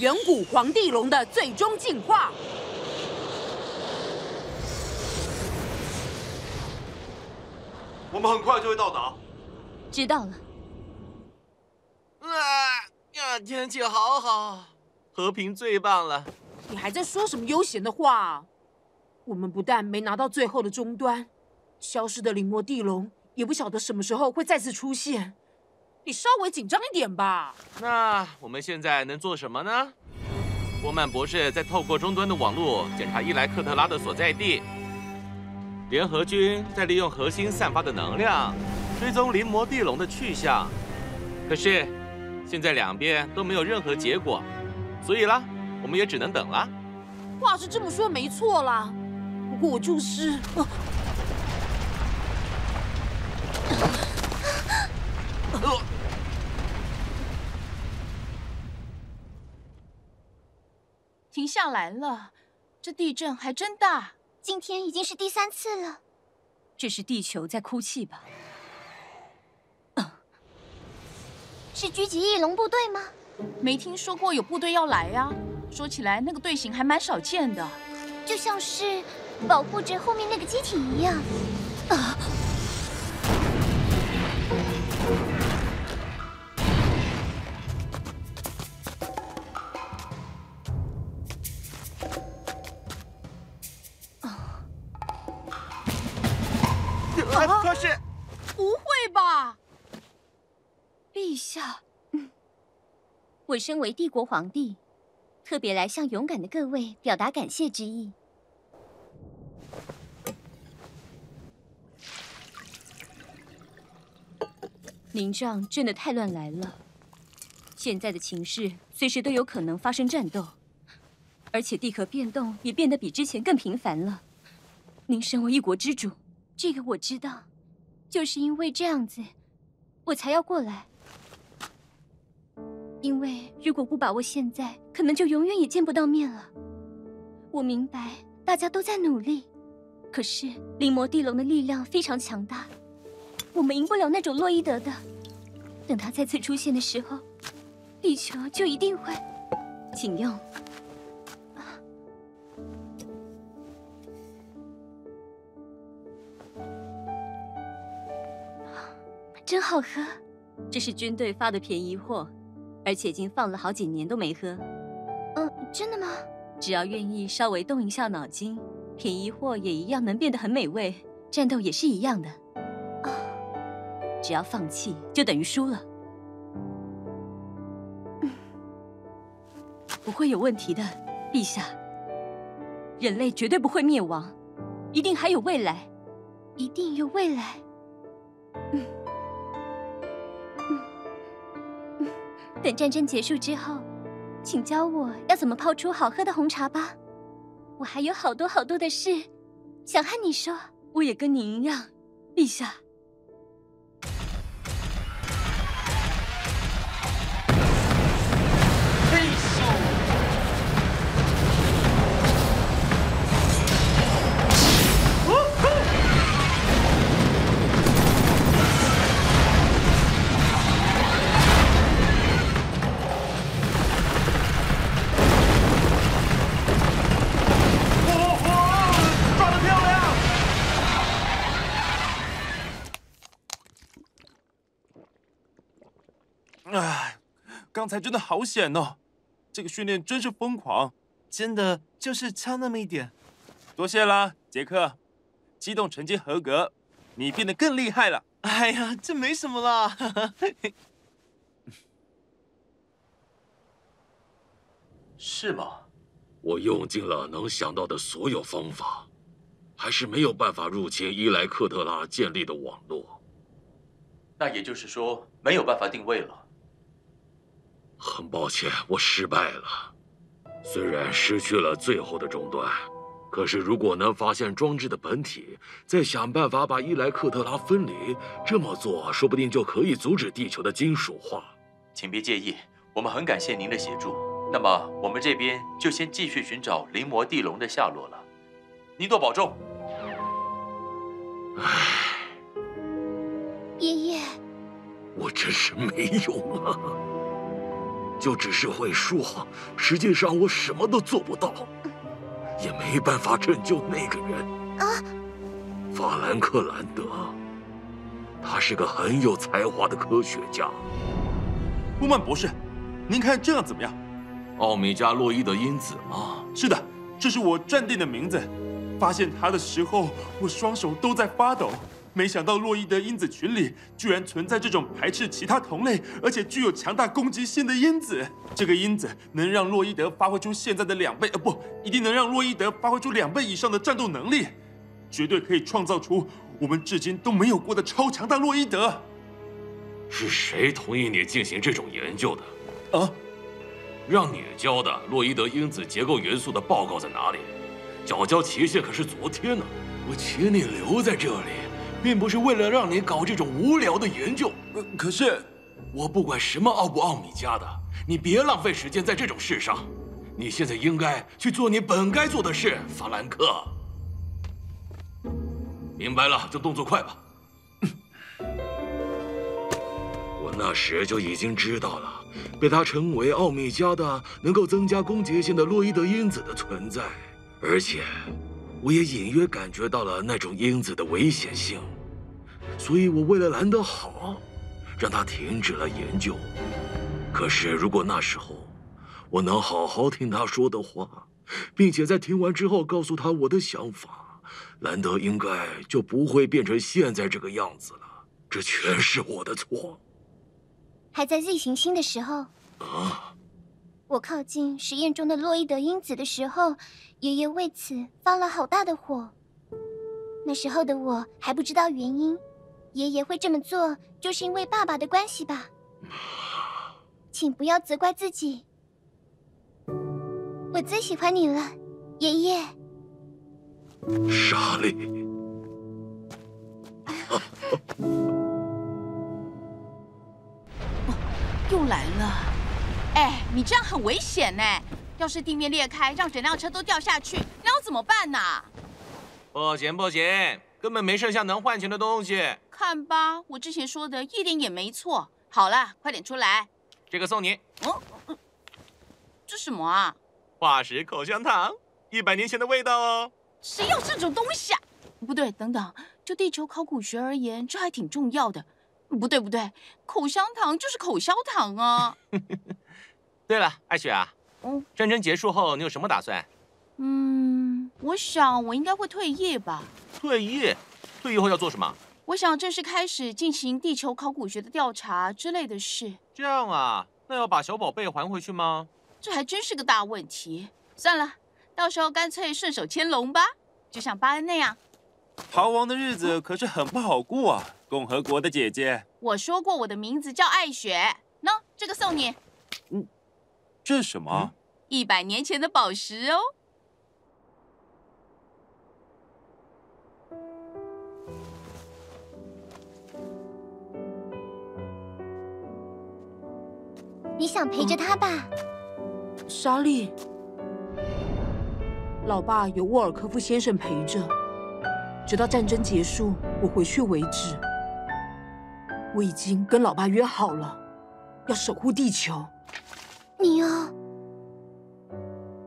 远古皇帝龙的最终进化。我们很快就会到达。知道了。啊呀，天气好好，和平最棒了。你还在说什么悠闲的话？我们不但没拿到最后的终端，消失的灵魔地龙也不晓得什么时候会再次出现。你稍微紧张一点吧。那我们现在能做什么呢？波曼博士在透过终端的网络检查伊莱克特拉的所在地。联合军在利用核心散发的能量追踪临魔地龙的去向。可是现在两边都没有任何结果，所以啦，我们也只能等了。话是这么说没错啦，不过我就是……啊停下来了，这地震还真大。今天已经是第三次了。这是地球在哭泣吧？是狙击翼龙部队吗？没听说过有部队要来呀。说起来，那个队形还蛮少见的，就像是保护着后面那个机体一样。啊！身为帝国皇帝，特别来向勇敢的各位表达感谢之意。您这样真的太乱来了。现在的情势随时都有可能发生战斗，而且地壳变动也变得比之前更频繁了。您身为一国之主。这个我知道，就是因为这样子，我才要过来。因为如果不把握现在，可能就永远也见不到面了。我明白大家都在努力，可是灵魔地龙的力量非常强大，我们赢不了那种洛伊德的。等他再次出现的时候，地球就一定会。请用。真好喝，这是军队发的便宜货，而且已经放了好几年都没喝。嗯，真的吗？只要愿意稍微动一下脑筋，便宜货也一样能变得很美味，战斗也是一样的。啊，只要放弃，就等于输了。嗯，不会有问题的，陛下。人类绝对不会灭亡，一定还有未来，一定有未来。嗯。等战争结束之后，请教我要怎么泡出好喝的红茶吧。我还有好多好多的事想和你说。我也跟你一样，陛下。刚才真的好险哦！这个训练真是疯狂，真的就是差那么一点。多谢啦，杰克，机动成绩合格，你变得更厉害了。哎呀，这没什么啦。是吗？我用尽了能想到的所有方法，还是没有办法入侵伊莱克特拉建立的网络。那也就是说，没有办法定位了。很抱歉，我失败了。虽然失去了最后的终端，可是如果能发现装置的本体，再想办法把伊莱克特拉分离，这么做说不定就可以阻止地球的金属化。请别介意，我们很感谢您的协助。那么我们这边就先继续寻找灵魔地龙的下落了。您多保重。唉，爷爷，我真是没用啊。就只是会说，实际上我什么都做不到，也没办法拯救那个人。啊，法兰克兰德，他是个很有才华的科学家。乌曼博士，您看这样怎么样？奥米加洛伊德因子吗？是的，这是我暂定的名字。发现它的时候，我双手都在发抖。没想到洛伊德因子群里居然存在这种排斥其他同类，而且具有强大攻击性的因子。这个因子能让洛伊德发挥出现在的两倍，呃，不，一定能让洛伊德发挥出两倍以上的战斗能力，绝对可以创造出我们至今都没有过的超强大洛伊德。是谁同意你进行这种研究的？啊？让你交的洛伊德因子结构元素的报告在哪里？缴交期限可是昨天呢。我请你留在这里。并不是为了让你搞这种无聊的研究，可是我不管什么奥不奥米加的，你别浪费时间在这种事上。你现在应该去做你本该做的事，法兰克。明白了，就动作快吧。我那时就已经知道了，被他称为奥米加的能够增加攻击性的洛伊德因子的存在，而且。我也隐约感觉到了那种因子的危险性，所以我为了兰德好，让他停止了研究。可是如果那时候我能好好听他说的话，并且在听完之后告诉他我的想法，兰德应该就不会变成现在这个样子了。这全是我的错。还在 Z 行星的时候，啊，我靠近实验中的洛伊德因子的时候。爷爷为此发了好大的火。那时候的我还不知道原因，爷爷会这么做，就是因为爸爸的关系吧？请不要责怪自己。我最喜欢你了，爷爷。莎莉，又来了！哎，你这样很危险呢。要是地面裂开，让整辆车都掉下去，那要怎么办呢？不行不行，根本没剩下能换钱的东西。看吧，我之前说的一点也没错。好了，快点出来。这个送你。哦，这什么啊？化石口香糖，一百年前的味道哦。谁要这种东西啊？不对，等等，就地球考古学而言，这还挺重要的。不对不对，口香糖就是口香糖啊。对了，艾雪啊。嗯，战争结束后，你有什么打算？嗯，我想我应该会退役吧。退役？退役后要做什么？我想正式开始进行地球考古学的调查之类的事。这样啊，那要把小宝贝还回去吗？这还真是个大问题。算了，到时候干脆顺手牵龙吧，就像巴恩那样。逃亡的日子可是很不好过啊，共和国的姐姐。我说过我的名字叫艾雪。喏，这个送你。嗯。这是什么？一百年前的宝石哦。你想陪着他吧，莎莉。老爸有沃尔科夫先生陪着，直到战争结束，我回去为止。我已经跟老爸约好了，要守护地球。你哦，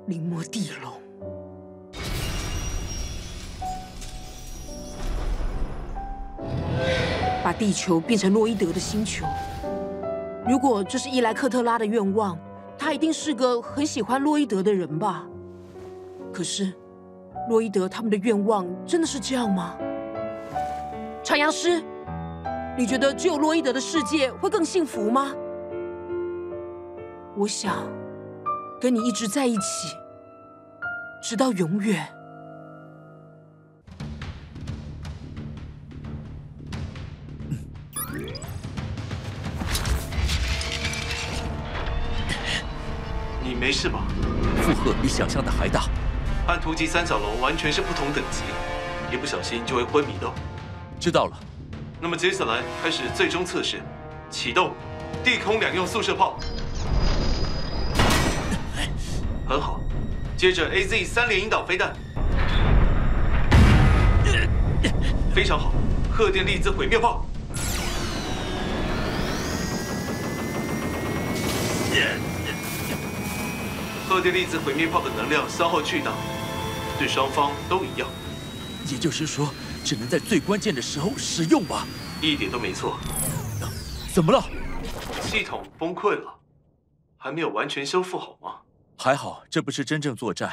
灵魔地龙，把地球变成洛伊德的星球。如果这是伊莱克特拉的愿望，他一定是个很喜欢洛伊德的人吧？可是，洛伊德他们的愿望真的是这样吗？长阳师，你觉得只有洛伊德的世界会更幸福吗？我想跟你一直在一起，直到永远。你没事吧？负荷比想象的还大，和突击三角龙完全是不同等级，一不小心就会昏迷的。知道了。那么接下来开始最终测试，启动地空两用速射炮。很好，接着 AZ 三连引导飞弹，非常好，贺电粒子毁灭炮，贺电粒子毁灭炮的能量消耗巨大，对双方都一样。也就是说，只能在最关键的时候使用吧？一点都没错。怎么了？系统崩溃了，还没有完全修复好吗？还好，这不是真正作战。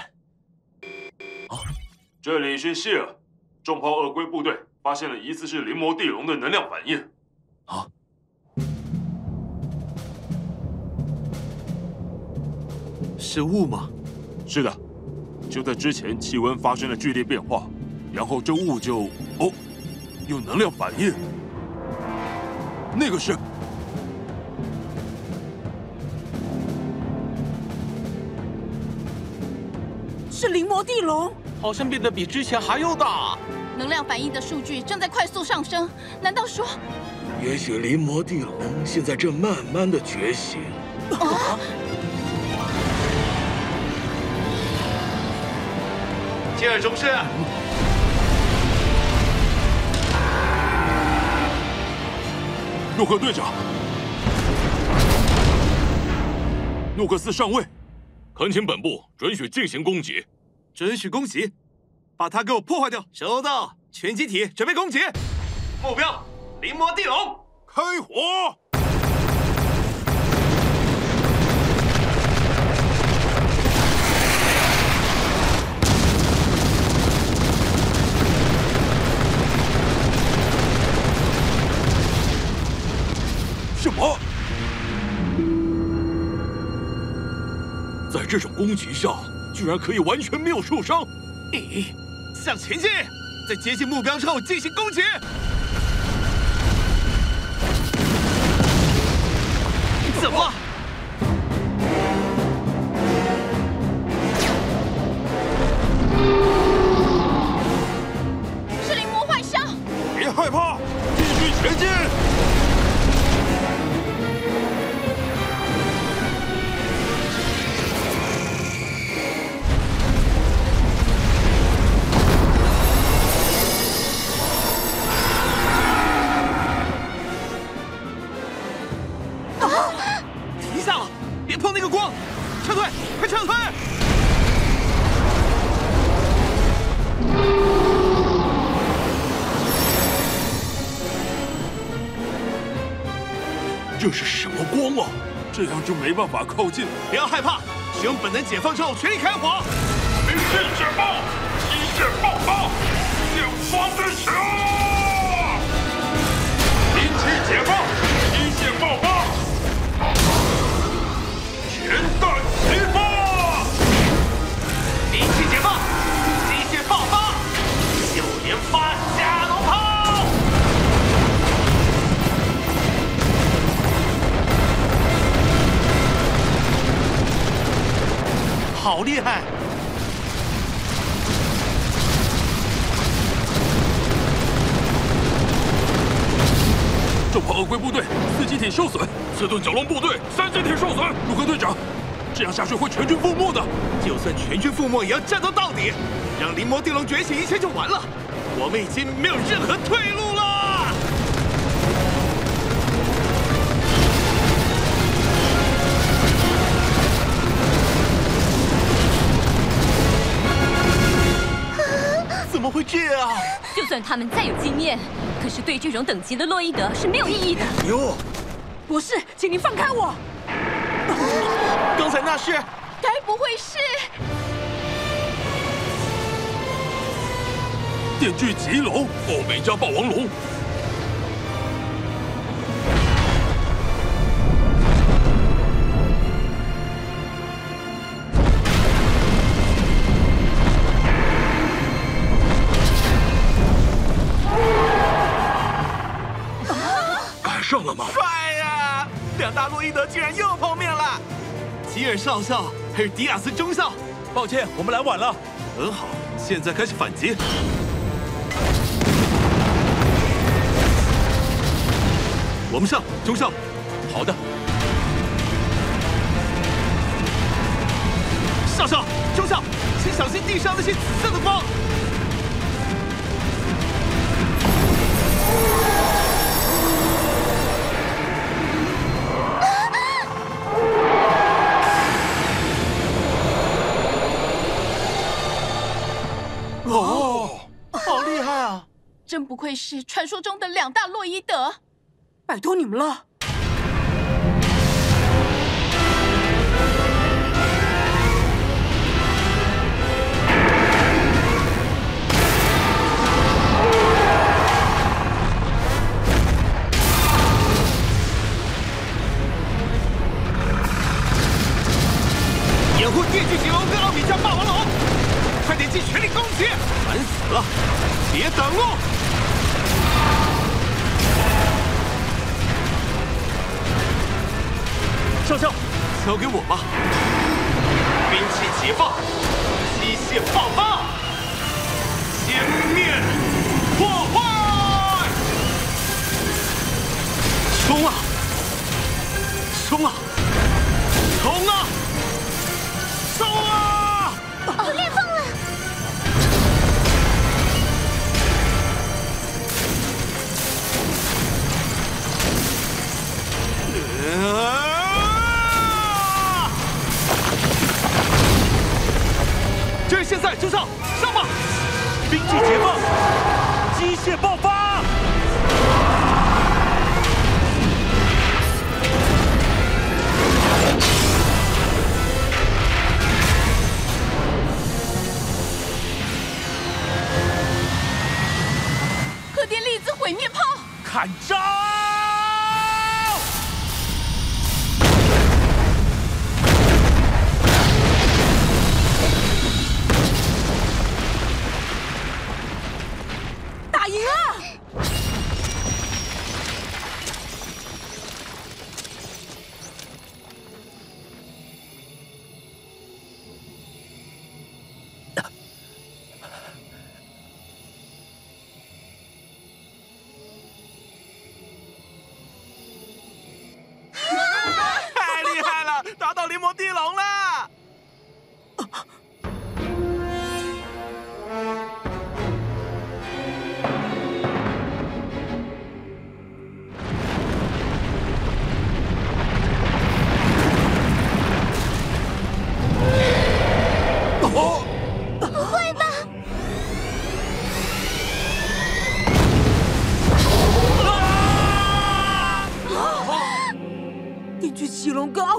啊，这里是谢尔，重炮鳄龟部队发现了疑似是灵魔地龙的能量反应。啊？是雾吗？是的，就在之前气温发生了剧烈变化，然后这雾就哦，有能量反应。那个是。是灵魔地龙，好像变得比之前还要大。能量反应的数据正在快速上升，难道说？也许灵魔地龙现在正慢慢的觉醒。啊！接尔中士，诺克队长，诺克斯上尉。恳请本部准许进行攻击，准许攻击，把它给我破坏掉。收到，全机体准备攻击，目标临摹地龙，开火！这种攻击下，居然可以完全没有受伤！咦，向前进，在接近目标之后进行攻击。怎么办法靠近。不要害怕，使用本能解放之后全力开火。好厉害！重炮鳄龟部队四机体受损，刺盾角龙部队三机体受损。鲁克队长，这样下去会全军覆没的。就算全军覆没，也要战斗到底，让灵魔地龙觉醒，一切就完了。我们已经没有任何退路怎么会这样？就算他们再有经验，可是对这种等级的洛伊德是没有意义的。哟，博士，请您放开我！刚才那是？该不会是电锯棘龙、欧美加霸王龙？尔少校还有迪亚斯中校，抱歉，我们来晚了。很好，现在开始反击。我们上，中校。好的。少校，中校，请小心地上那些紫色的光。愧是传说中的两大洛伊德，拜托你们了。掩护电锯棘龙跟奥米加霸王龙，快点尽全力攻击！烦死了！别等路！上校，交给我吧！兵器解放，机械爆发，歼灭破坏！冲啊！冲啊！冲啊！冲啊！我裂缝了！就是现在，就上，上吧！兵器解放，机械爆发！核电粒子毁灭炮砍招！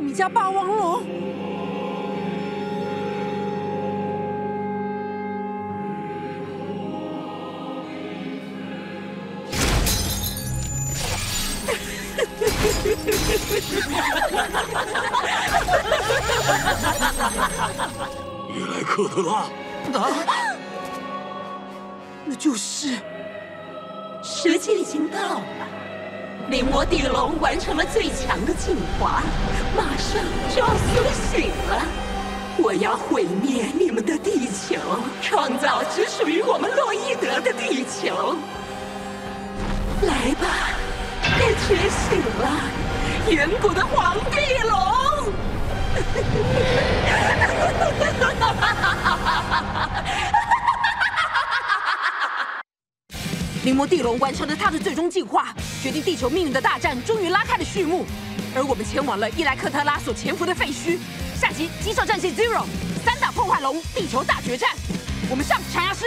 加霸王龙！伊莱克特拉，啊！那就是时机已经到了。灵魔地龙完成了最强的进化，马上就要苏醒了。我要毁灭你们的地球，创造只属于我们洛伊德的地球。来吧，该觉醒了，远古的黄帝龙！哈哈哈哈哈哈灵魔地龙完成了他的最终进化，决定地球命运的大战终于拉开了序幕，而我们前往了伊莱克特拉所潜伏的废墟。下集《机兽战记 Zero》三大破坏龙地球大决战，我们上，长牙师。